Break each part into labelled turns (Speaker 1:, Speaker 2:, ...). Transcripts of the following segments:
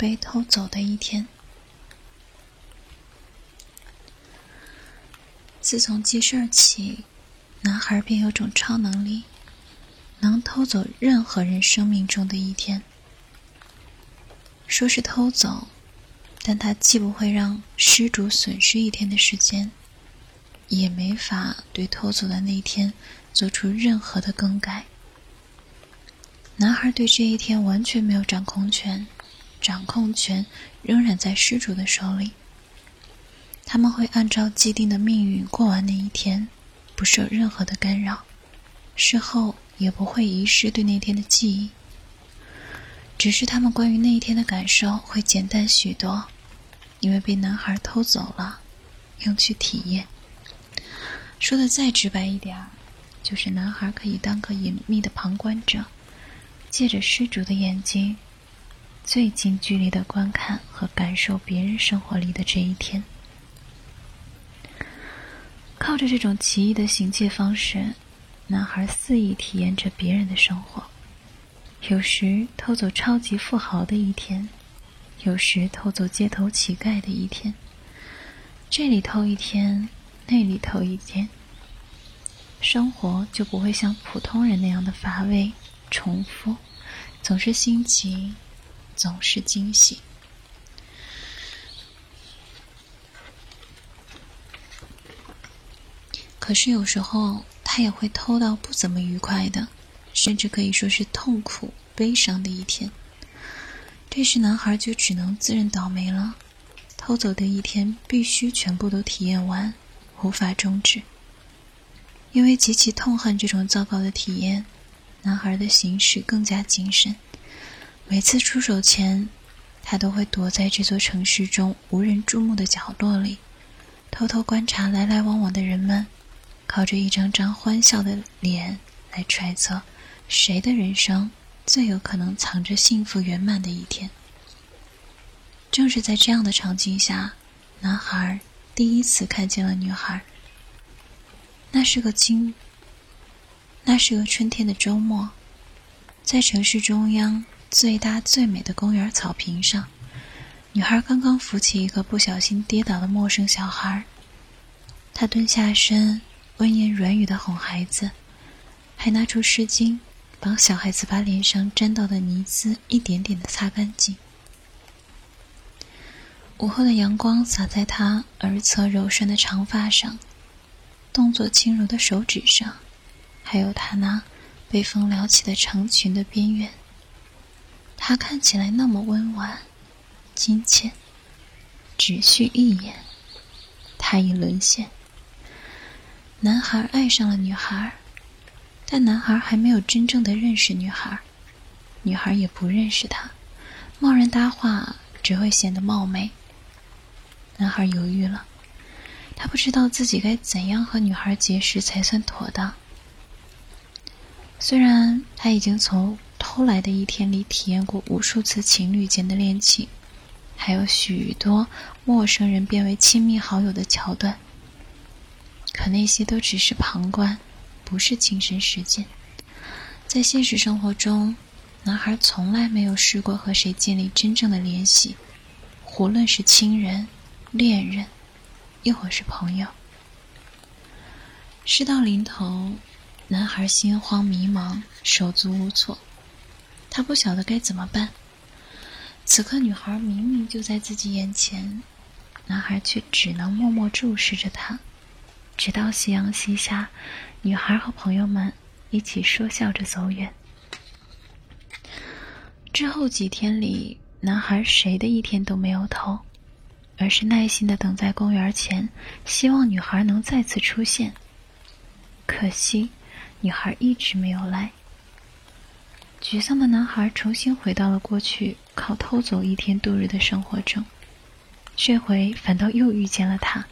Speaker 1: 被偷走的一天。自从记事儿起，男孩便有种超能力，能偷走任何人生命中的一天。说是偷走，但他既不会让失主损失一天的时间，也没法对偷走的那一天做出任何的更改。男孩对这一天完全没有掌控权，掌控权仍然在失主的手里。他们会按照既定的命运过完那一天，不受任何的干扰，事后也不会遗失对那天的记忆。只是他们关于那一天的感受会简单许多，因为被男孩偷走了，用去体验。说的再直白一点儿，就是男孩可以当个隐秘的旁观者，借着失主的眼睛，最近距离的观看和感受别人生活里的这一天。靠着这种奇异的行窃方式，男孩肆意体验着别人的生活。有时偷走超级富豪的一天，有时偷走街头乞丐的一天。这里偷一天，那里偷一天，生活就不会像普通人那样的乏味、重复，总是新奇，总是惊喜。可是有时候，他也会偷到不怎么愉快的，甚至可以说是痛苦、悲伤的一天。这时，男孩就只能自认倒霉了。偷走的一天必须全部都体验完，无法终止。因为极其痛恨这种糟糕的体验，男孩的行事更加谨慎。每次出手前，他都会躲在这座城市中无人注目的角落里，偷偷观察来来往往的人们。靠着一张张欢笑的脸来揣测，谁的人生最有可能藏着幸福圆满的一天。正是在这样的场景下，男孩第一次看见了女孩。那是个今，那是个春天的周末，在城市中央最大最美的公园草坪上，女孩刚刚扶起一个不小心跌倒的陌生小孩，她蹲下身。温言软语的哄孩子，还拿出湿巾，帮小孩子把脸上沾到的泥渍一点点的擦干净。午后的阳光洒在她耳侧柔顺的长发上，动作轻柔的手指上，还有她那被风撩起的长裙的边缘。他看起来那么温婉、亲切，只需一眼，他已沦陷。男孩爱上了女孩，但男孩还没有真正的认识女孩，女孩也不认识他，贸然搭话只会显得冒昧。男孩犹豫了，他不知道自己该怎样和女孩结识才算妥当。虽然他已经从后来的一天里体验过无数次情侣间的恋情，还有许多陌生人变为亲密好友的桥段。可那些都只是旁观，不是亲身实践。在现实生活中，男孩从来没有试过和谁建立真正的联系，无论是亲人、恋人，亦或是朋友。事到临头，男孩心慌迷茫，手足无措，他不晓得该怎么办。此刻，女孩明明就在自己眼前，男孩却只能默默注视着她。直到夕阳西下，女孩和朋友们一起说笑着走远。之后几天里，男孩谁的一天都没有偷，而是耐心的等在公园前，希望女孩能再次出现。可惜，女孩一直没有来。沮丧的男孩重新回到了过去靠偷走一天度日的生活中，这回反倒又遇见了他。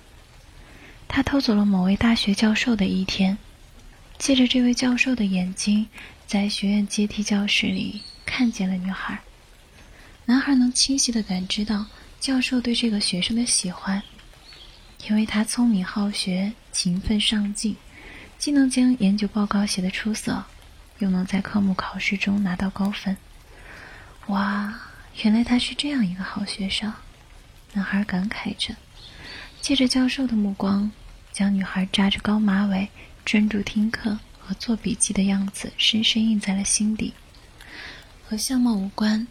Speaker 1: 他偷走了某位大学教授的一天，借着这位教授的眼睛，在学院阶梯教室里看见了女孩。男孩能清晰的感知到教授对这个学生的喜欢，因为他聪明好学、勤奋上进，既能将研究报告写得出色，又能在科目考试中拿到高分。哇，原来他是这样一个好学生，男孩感慨着，借着教授的目光，将女孩扎着高马尾、专注听课和做笔记的样子深深印在了心底。和相貌无关，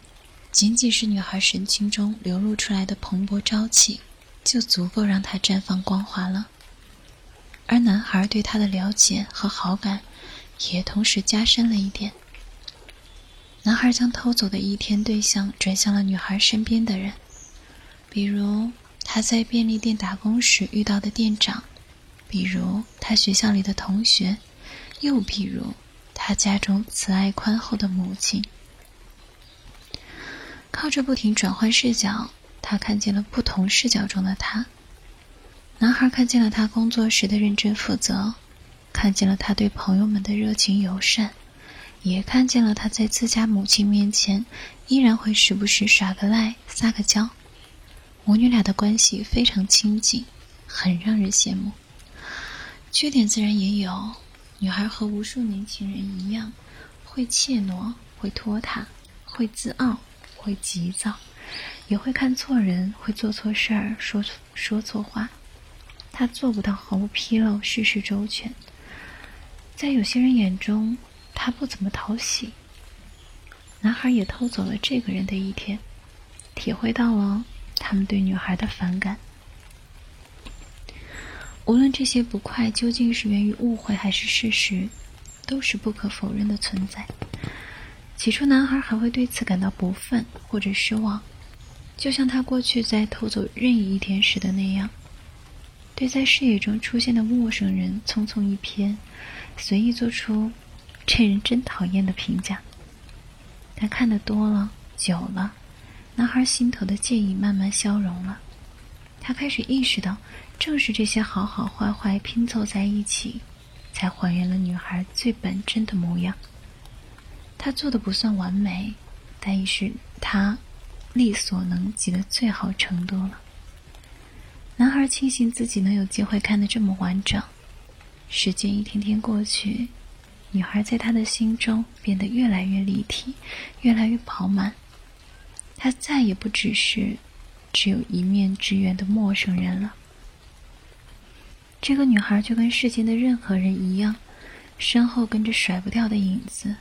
Speaker 1: 仅仅是女孩神情中流露出来的蓬勃朝气，就足够让她绽放光华了。而男孩对她的了解和好感，也同时加深了一点。男孩将偷走的一天对象转向了女孩身边的人，比如他在便利店打工时遇到的店长，比如他学校里的同学，又比如他家中慈爱宽厚的母亲。靠着不停转换视角，他看见了不同视角中的他。男孩看见了他工作时的认真负责，看见了他对朋友们的热情友善。也看见了他在自家母亲面前，依然会时不时耍个赖、撒个娇，母女俩的关系非常亲近，很让人羡慕。缺点自然也有，女孩和无数年轻人一样，会怯懦，会拖沓，会自傲，会急躁，也会看错人，会做错事儿，说说错话。她做不到毫无纰漏，事事周全。在有些人眼中。他不怎么讨喜。男孩也偷走了这个人的一天，体会到了他们对女孩的反感。无论这些不快究竟是源于误会还是事实，都是不可否认的存在。起初，男孩还会对此感到不忿或者失望，就像他过去在偷走任意一天时的那样，对在视野中出现的陌生人匆匆一瞥，随意做出。这人真讨厌的评价。但看得多了、久了，男孩心头的介意慢慢消融了。他开始意识到，正是这些好好坏坏拼凑在一起，才还原了女孩最本真的模样。他做的不算完美，但已是他力所能及的最好程度了。男孩庆幸自己能有机会看得这么完整。时间一天天过去。女孩在他的心中变得越来越立体，越来越饱满。她再也不只是只有一面之缘的陌生人了。这个女孩就跟世间的任何人一样，身后跟着甩不掉的影子，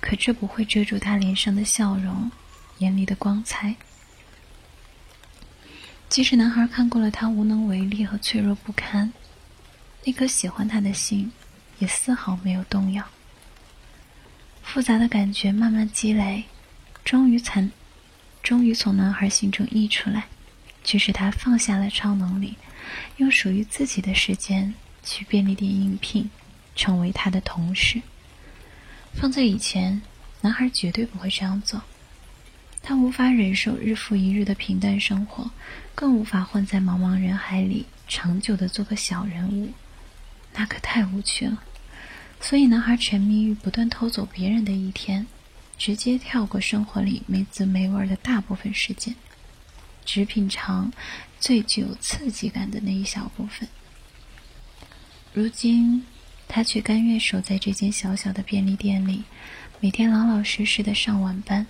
Speaker 1: 可这不会遮住她脸上的笑容，眼里的光彩。即使男孩看过了她无能为力和脆弱不堪，那颗喜欢他的心。也丝毫没有动摇。复杂的感觉慢慢积累，终于才，终于从男孩心中溢出来，驱使他放下了超能力，用属于自己的时间去便利店应聘，成为他的同事。放在以前，男孩绝对不会这样做。他无法忍受日复一日的平淡生活，更无法混在茫茫人海里长久的做个小人物，那可太无趣了。所以，男孩沉迷于不断偷走别人的一天，直接跳过生活里没滋没味的大部分时间，只品尝最具有刺激感的那一小部分。如今，他却甘愿守在这间小小的便利店里，每天老老实实的上晚班。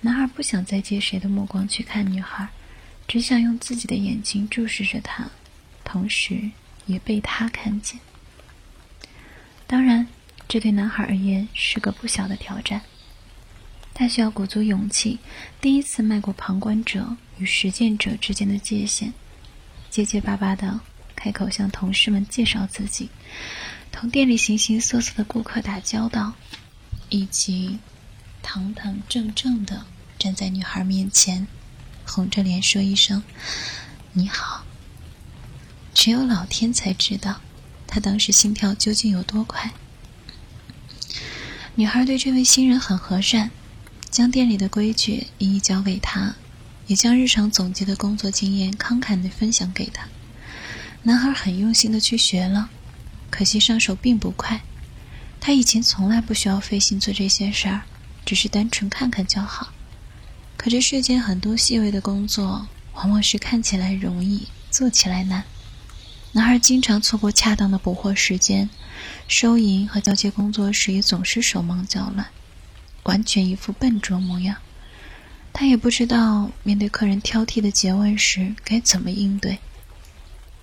Speaker 1: 男孩不想再借谁的目光去看女孩，只想用自己的眼睛注视着她，同时也被他看见。当然，这对男孩而言是个不小的挑战。他需要鼓足勇气，第一次迈过旁观者与实践者之间的界限，结结巴巴的开口向同事们介绍自己，同店里形形色色的顾客打交道，以及堂堂正正的站在女孩面前，红着脸说一声“你好”。只有老天才知道。他当时心跳究竟有多快？女孩对这位新人很和善，将店里的规矩一一教给他，也将日常总结的工作经验慷慨地分享给他。男孩很用心地去学了，可惜上手并不快。他以前从来不需要费心做这些事儿，只是单纯看看就好。可这世间很多细微的工作，往往是看起来容易，做起来难。男孩经常错过恰当的捕获时间，收银和交接工作时也总是手忙脚乱，完全一副笨拙模样。他也不知道面对客人挑剔的诘问时该怎么应对。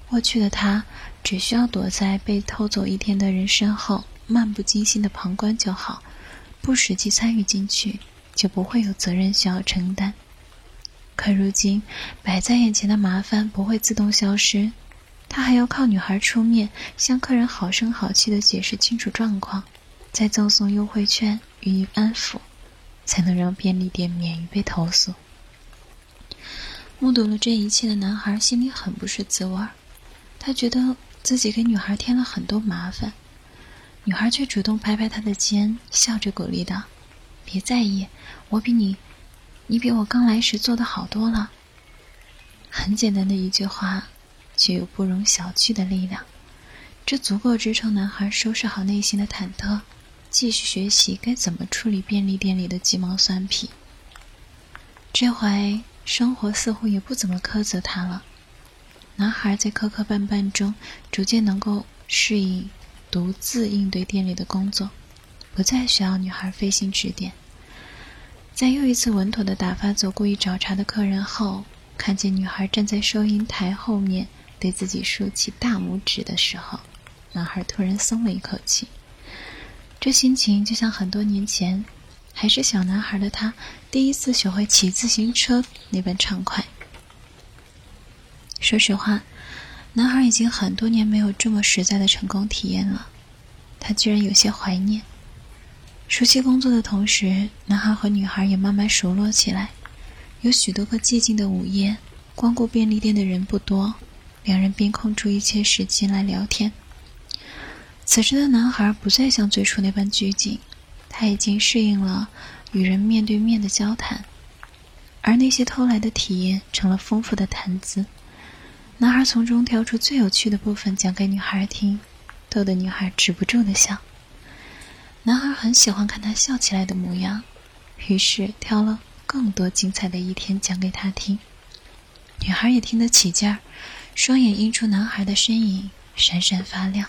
Speaker 1: 过去的他只需要躲在被偷走一天的人身后，漫不经心的旁观就好，不实际参与进去，就不会有责任需要承担。可如今摆在眼前的麻烦不会自动消失，他还要靠女孩出面向客人好声好气的解释清楚状况，再赠送优惠券予以安抚，才能让便利店免于被投诉。目睹了这一切的男孩心里很不是滋味儿。他觉得自己给女孩添了很多麻烦，女孩却主动拍拍他的肩，笑着鼓励道：“别在意，我比你，你比我刚来时做的好多了。”很简单的一句话，却有不容小觑的力量，这足够支撑男孩收拾好内心的忐忑，继续学习该怎么处理便利店里的鸡毛蒜皮。这回生活似乎也不怎么苛责他了。男孩在磕磕绊绊中，逐渐能够适应独自应对店里的工作，不再需要女孩费心指点。在又一次稳妥的打发走故意找茬的客人后，看见女孩站在收银台后面对自己竖起大拇指的时候，男孩突然松了一口气。这心情就像很多年前，还是小男孩的他第一次学会骑自行车那般畅快。说实话，男孩已经很多年没有这么实在的成功体验了，他居然有些怀念。熟悉工作的同时，男孩和女孩也慢慢熟络起来。有许多个寂静的午夜，光顾便利店的人不多，两人便空出一切时间来聊天。此时的男孩不再像最初那般拘谨，他已经适应了与人面对面的交谈，而那些偷来的体验成了丰富的谈资。男孩从中挑出最有趣的部分讲给女孩听，逗得女孩止不住的笑。男孩很喜欢看她笑起来的模样，于是挑了更多精彩的一天讲给她听。女孩也听得起劲儿，双眼映出男孩的身影，闪闪发亮。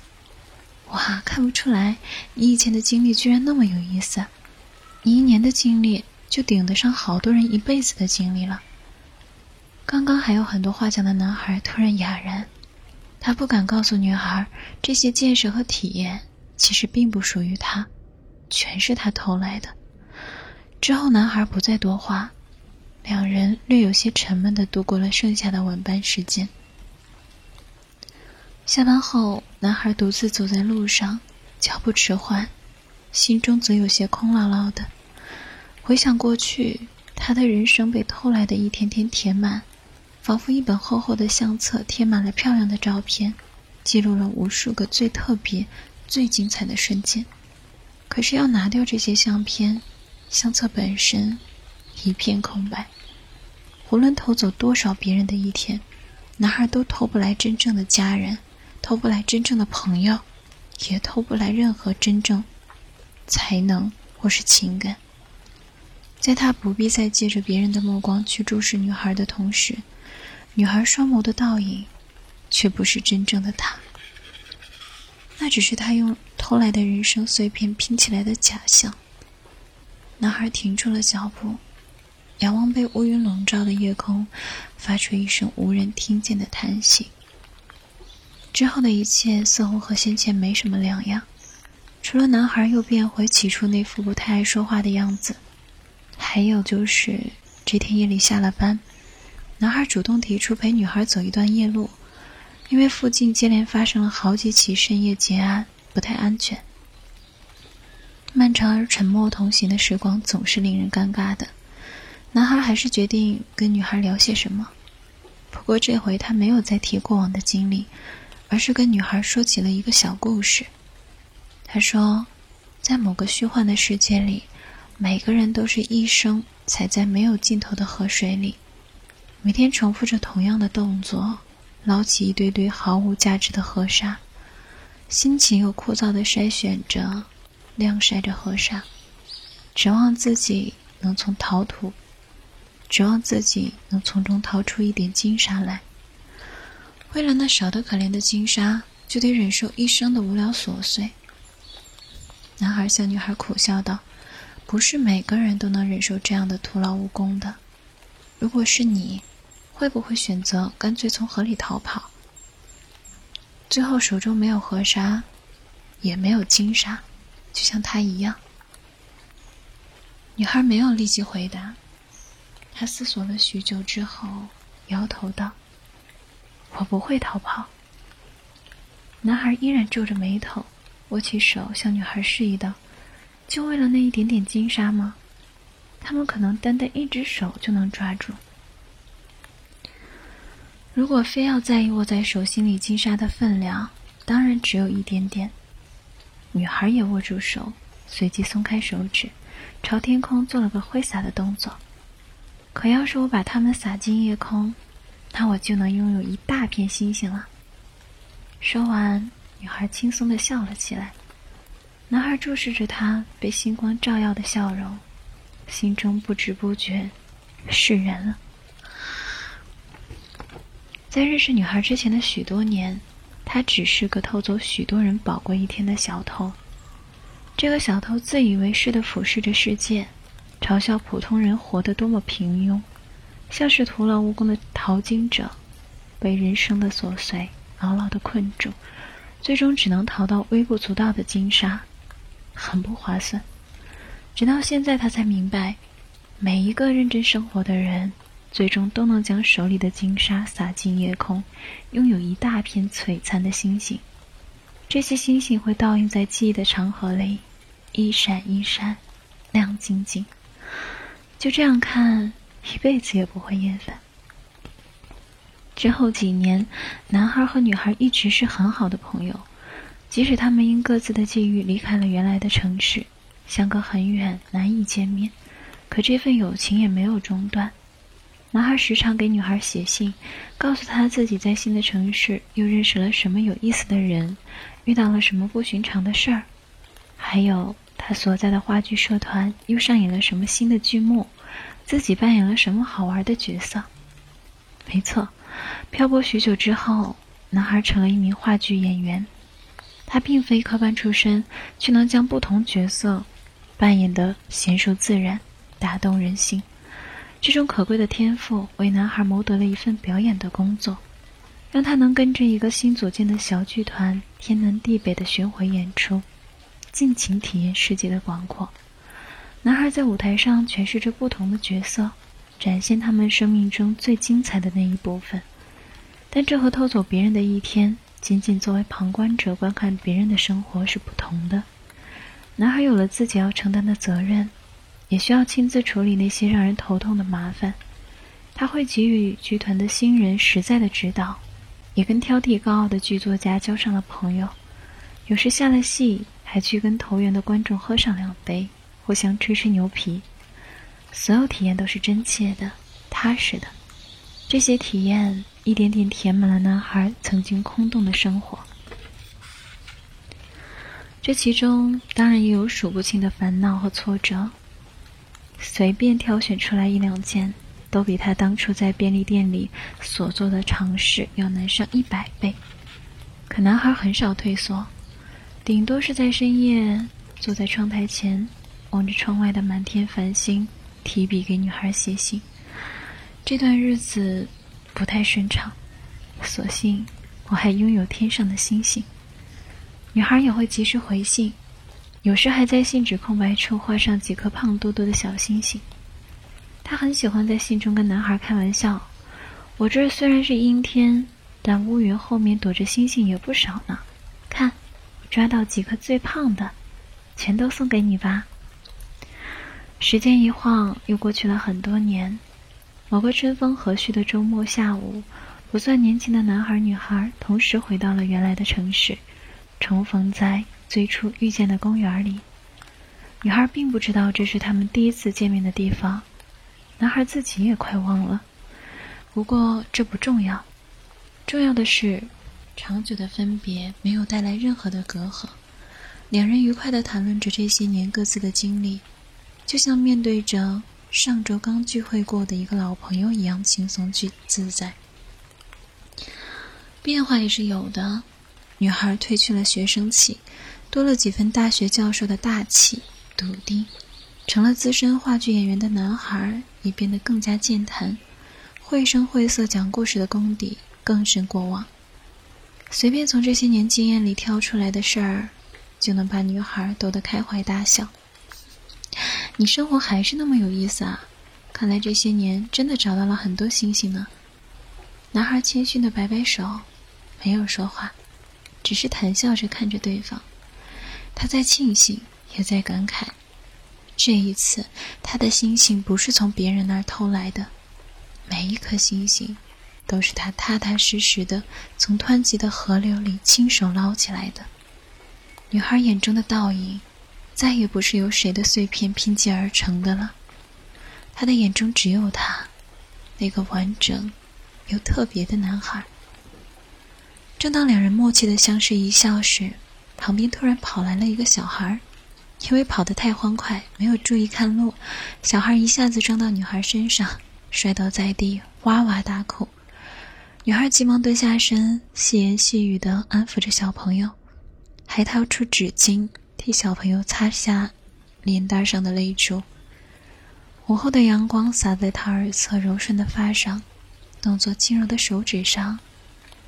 Speaker 1: 哇，看不出来，你以前的经历居然那么有意思，你一年的经历就顶得上好多人一辈子的经历了。刚刚还有很多话讲的男孩突然哑然，他不敢告诉女孩，这些见识和体验其实并不属于他，全是他偷来的。之后，男孩不再多话，两人略有些沉闷的度过了剩下的晚班时间。下班后，男孩独自走在路上，脚步迟缓，心中则有些空落落的。回想过去，他的人生被偷来的一天天填满。仿佛一本厚厚的相册，贴满了漂亮的照片，记录了无数个最特别、最精彩的瞬间。可是要拿掉这些相片，相册本身一片空白。无论偷走多少别人的一天，男孩都偷不来真正的家人，偷不来真正的朋友，也偷不来任何真正才能或是情感。在他不必再借着别人的目光去注视女孩的同时，女孩双眸的倒影，却不是真正的她。那只是他用偷来的人生碎片拼起来的假象。男孩停住了脚步，仰望被乌云笼罩的夜空，发出一声无人听见的叹息。之后的一切似乎和先前没什么两样，除了男孩又变回起初那副不太爱说话的样子，还有就是这天夜里下了班。男孩主动提出陪女孩走一段夜路，因为附近接连发生了好几起深夜劫案，不太安全。漫长而沉默同行的时光总是令人尴尬的，男孩还是决定跟女孩聊些什么。不过这回他没有再提过往的经历，而是跟女孩说起了一个小故事。他说，在某个虚幻的世界里，每个人都是一生踩在没有尽头的河水里。每天重复着同样的动作，捞起一堆堆毫无价值的河沙，辛勤又枯燥的筛选着、晾晒着河沙，指望自己能从陶土，指望自己能从中掏出一点金沙来。为了那少得可怜的金沙，就得忍受一生的无聊琐碎。男孩向女孩苦笑道：“不是每个人都能忍受这样的徒劳无功的。”如果是你，会不会选择干脆从河里逃跑？最后手中没有河沙，也没有金沙，就像他一样。女孩没有立即回答，她思索了许久之后，摇头道：“我不会逃跑。”男孩依然皱着眉头，握起手向女孩示意道：“就为了那一点点金沙吗？他们可能单单一只手就能抓住。如果非要在意握在手心里金沙的分量，当然只有一点点。”女孩也握住手，随即松开手指。朝天空做了个挥洒的动作。可要是我把它们撒进夜空，那我就能拥有一大片星星了。说完，女孩轻松的笑了起来。男孩注视着她被星光照耀的笑容，心中不知不觉释然了。在认识女孩之前的许多年，他只是个偷走许多人宝贵一天的小偷。这个小偷自以为是的俯视着世界，嘲笑普通人活得多么平庸，像是徒劳无功的淘金者，被人生的琐碎牢牢的困住，最终只能淘到微不足道的金沙，很不划算。直到现在，他才明白，每一个认真生活的人，最终都能将手里的金沙撒进夜空，拥有一大片璀璨的星星。这些星星会倒映在记忆的长河里。一闪一闪，亮晶晶。就这样看，一辈子也不会厌烦。之后几年，男孩和女孩一直是很好的朋友，即使他们因各自的际遇离开了原来的城市，相隔很远，难以见面，可这份友情也没有中断。男孩时常给女孩写信，告诉她自己在新的城市又认识了什么有意思的人，遇到了什么不寻常的事儿。还有他所在的话剧社团又上演了什么新的剧目，自己扮演了什么好玩的角色？没错，漂泊许久之后，男孩成了一名话剧演员。他并非科班出身，却能将不同角色扮演得娴熟自然，打动人心。这种可贵的天赋为男孩谋得了一份表演的工作，让他能跟着一个新组建的小剧团天南地北的巡回演出。尽情体验世界的广阔。男孩在舞台上诠释着不同的角色，展现他们生命中最精彩的那一部分。但这和偷走别人的一天，仅仅作为旁观者观看别人的生活是不同的。男孩有了自己要承担的责任，也需要亲自处理那些让人头痛的麻烦。他会给予剧团的新人实在的指导，也跟挑剔高傲的剧作家交上了朋友。有时下了戏。还去跟投缘的观众喝上两杯，互相吹吹牛皮，所有体验都是真切的、踏实的。这些体验一点点填满了男孩曾经空洞的生活。这其中当然也有数不清的烦恼和挫折，随便挑选出来一两件，都比他当初在便利店里所做的尝试要难上一百倍。可男孩很少退缩。顶多是在深夜坐在窗台前，望着窗外的满天繁星，提笔给女孩写信。这段日子不太顺畅，所幸我还拥有天上的星星。女孩也会及时回信，有时还在信纸空白处画上几颗胖嘟嘟的小星星。她很喜欢在信中跟男孩开玩笑：“我这儿虽然是阴天，但乌云后面躲着星星也不少呢。看。”我抓到几颗最胖的，全都送给你吧。时间一晃，又过去了很多年。某个春风和煦的周末下午，不算年轻的男孩女孩同时回到了原来的城市，重逢在最初遇见的公园里。女孩并不知道这是他们第一次见面的地方，男孩自己也快忘了。不过这不重要，重要的是。长久的分别没有带来任何的隔阂，两人愉快地谈论着这些年各自的经历，就像面对着上周刚聚会过的一个老朋友一样轻松去自在。变化也是有的，女孩褪去了学生气，多了几分大学教授的大气笃定，成了资深话剧演员的男孩也变得更加健谈，绘声绘色讲故事的功底更胜过往。随便从这些年经验里挑出来的事儿，就能把女孩逗得开怀大笑。你生活还是那么有意思啊！看来这些年真的找到了很多星星呢。男孩谦逊的摆摆手，没有说话，只是谈笑着看着对方。他在庆幸，也在感慨。这一次，他的星星不是从别人那儿偷来的，每一颗星星，都是他踏踏实实的从湍急的河流里亲手捞起来的。女孩眼中的倒影，再也不是由谁的碎片拼接而成的了。他的眼中只有他，那个完整又特别的男孩。正当两人默契的相视一笑时，旁边突然跑来了一个小孩。因为跑得太欢快，没有注意看路，小孩一下子撞到女孩身上，摔倒在地，哇哇大哭。女孩急忙蹲下身，细言细语的安抚着小朋友，还掏出纸巾替小朋友擦下脸蛋上的泪珠。午后的阳光洒在他耳侧柔顺的发上，动作轻柔的手指上，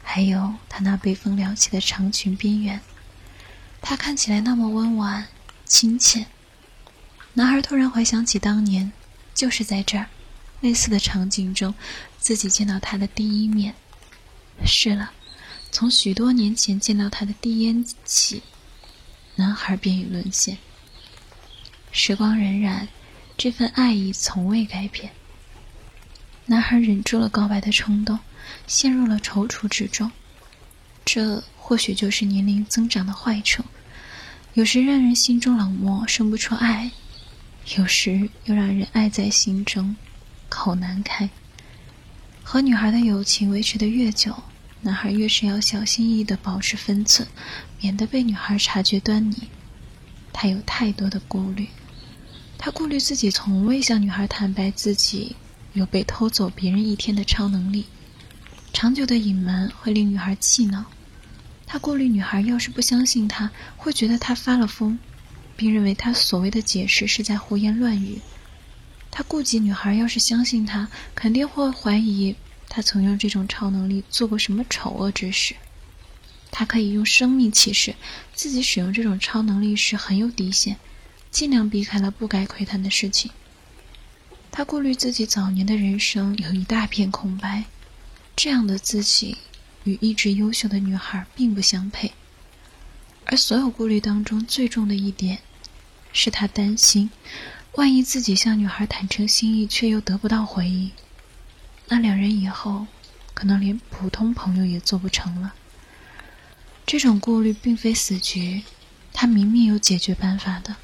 Speaker 1: 还有他那被风撩起的长裙边缘，他看起来那么温婉。亲切。男孩突然回想起当年，就是在这儿，类似的场景中，自己见到他的第一面。是了，从许多年前见到他的第一眼起，男孩便已沦陷。时光荏苒，这份爱意从未改变。男孩忍住了告白的冲动，陷入了踌躇之中。这或许就是年龄增长的坏处。有时让人心中冷漠，生不出爱；有时又让人爱在心中，口难开。和女孩的友情维持的越久，男孩越是要小心翼翼地保持分寸，免得被女孩察觉端倪。他有太多的顾虑，他顾虑自己从未向女孩坦白自己有被偷走别人一天的超能力，长久的隐瞒会令女孩气恼。他顾虑女孩要是不相信他，会觉得他发了疯，并认为他所谓的解释是在胡言乱语。他顾及女孩要是相信他，肯定会怀疑他曾用这种超能力做过什么丑恶之事。他可以用生命启示自己使用这种超能力时很有底线，尽量避开了不该窥探的事情。他顾虑自己早年的人生有一大片空白，这样的自己。与一直优秀的女孩并不相配，而所有顾虑当中最重的一点，是他担心，万一自己向女孩坦诚心意却又得不到回应，那两人以后可能连普通朋友也做不成了。这种顾虑并非死局，他明明有解决办法的，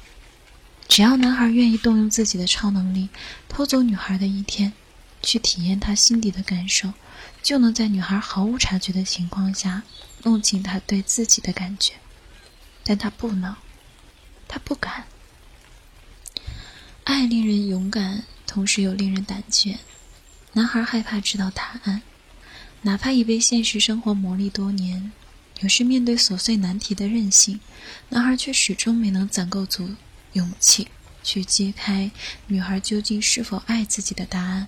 Speaker 1: 只要男孩愿意动用自己的超能力，偷走女孩的一天，去体验他心底的感受。就能在女孩毫无察觉的情况下弄清他对自己的感觉，但他不能，他不敢。爱令人勇敢，同时又令人胆怯。男孩害怕知道答案，哪怕已被现实生活磨砺多年，有时面对琐碎难题的任性，男孩却始终没能攒够足勇气去揭开女孩究竟是否爱自己的答案。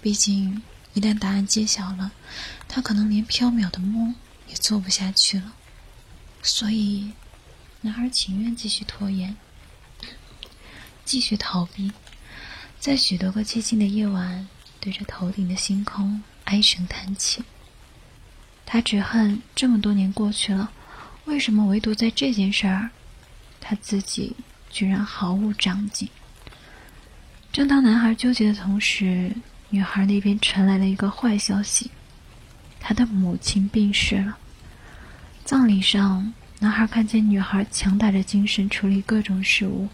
Speaker 1: 毕竟。一旦答案揭晓了，他可能连缥缈的梦也做不下去了。所以，男孩情愿继续拖延，继续逃避，在许多个寂静的夜晚，对着头顶的星空唉声叹气。他只恨这么多年过去了，为什么唯独在这件事儿，他自己居然毫无长进？正当男孩纠结的同时，女孩那边传来了一个坏消息，她的母亲病逝了。葬礼上，男孩看见女孩强打着精神处理各种事务，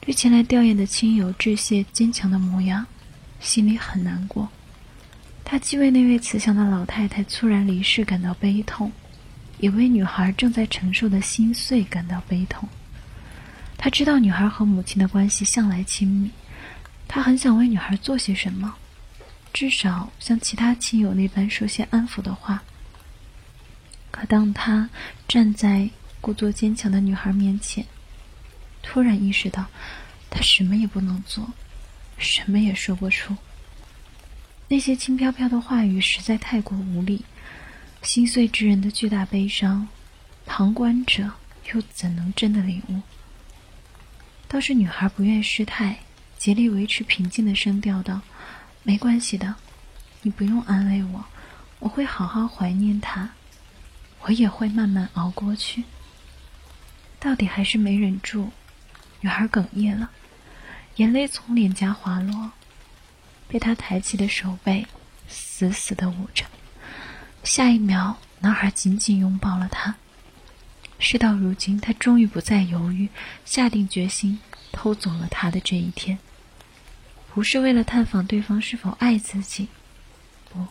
Speaker 1: 对前来吊唁的亲友致谢坚强的模样，心里很难过。他既为那位慈祥的老太太猝然离世感到悲痛，也为女孩正在承受的心碎感到悲痛。他知道女孩和母亲的关系向来亲密，他很想为女孩做些什么。至少像其他亲友那般说些安抚的话。可当他站在故作坚强的女孩面前，突然意识到，他什么也不能做，什么也说不出。那些轻飘飘的话语实在太过无力，心碎之人的巨大悲伤，旁观者又怎能真的领悟？倒是女孩不愿失态，竭力维持平静的声调道：“没关系的，你不用安慰我，我会好好怀念他，我也会慢慢熬过去。”到底还是没忍住，女孩哽咽了，眼泪从脸颊滑落，被他抬起的手背死死的捂着。下一秒，男孩紧紧拥抱了她。事到如今，他终于不再犹豫，下定决心偷走了他的这一天。不是为了探访对方是否爱自己，不，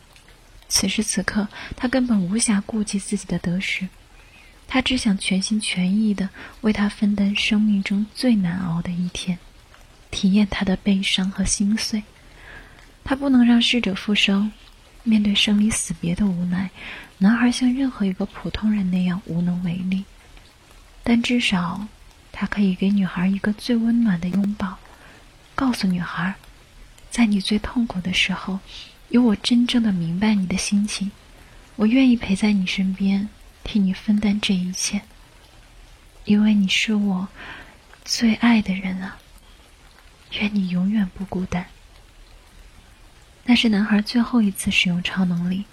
Speaker 1: 此时此刻，他根本无暇顾及自己的得失。他只想全心全意的为他分担生命中最难熬的一天，体验他的悲伤和心碎。他不能让逝者复生，面对生离死别的无奈，男孩像任何一个普通人那样无能为力。但至少，他可以给女孩一个最温暖的拥抱，告诉女孩，在你最痛苦的时候，有我真正的明白你的心情，我愿意陪在你身边。替你分担这一切，因为你是我最爱的人啊！愿你永远不孤单。那是男孩最后一次使用超能力，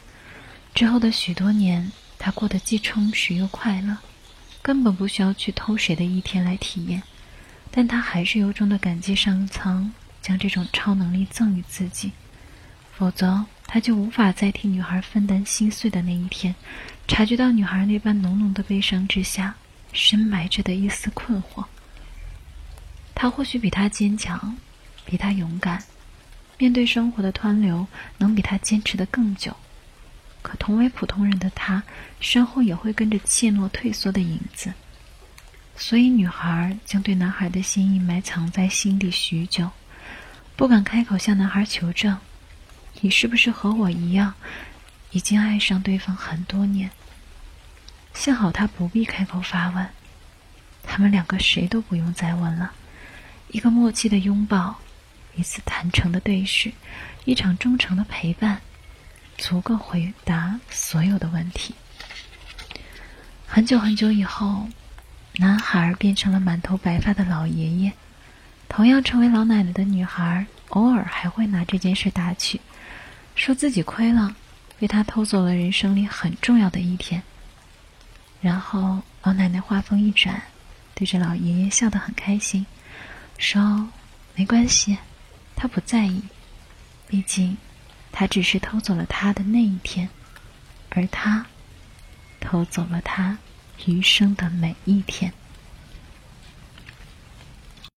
Speaker 1: 之后的许多年，他过得既充实又快乐，根本不需要去偷谁的一天来体验。但他还是由衷的感激上苍将这种超能力赠予自己，否则他就无法再替女孩分担心碎的那一天。察觉到女孩那般浓浓的悲伤之下，深埋着的一丝困惑。他或许比她坚强，比她勇敢，面对生活的湍流，能比她坚持的更久。可同为普通人的他，身后也会跟着怯懦退缩的影子。所以，女孩将对男孩的心意埋藏在心底许久，不敢开口向男孩求证：“你是不是和我一样？”已经爱上对方很多年，幸好他不必开口发问，他们两个谁都不用再问了。一个默契的拥抱，一次坦诚的对视，一场忠诚的陪伴，足够回答所有的问题。很久很久以后，男孩变成了满头白发的老爷爷，同样成为老奶奶的女孩，偶尔还会拿这件事打趣，说自己亏了。被他偷走了人生里很重要的一天。然后老奶奶话锋一转，对着老爷爷笑得很开心，说：“没关系，他不在意，毕竟他只是偷走了他的那一天，而他偷走了他余生的每一天。”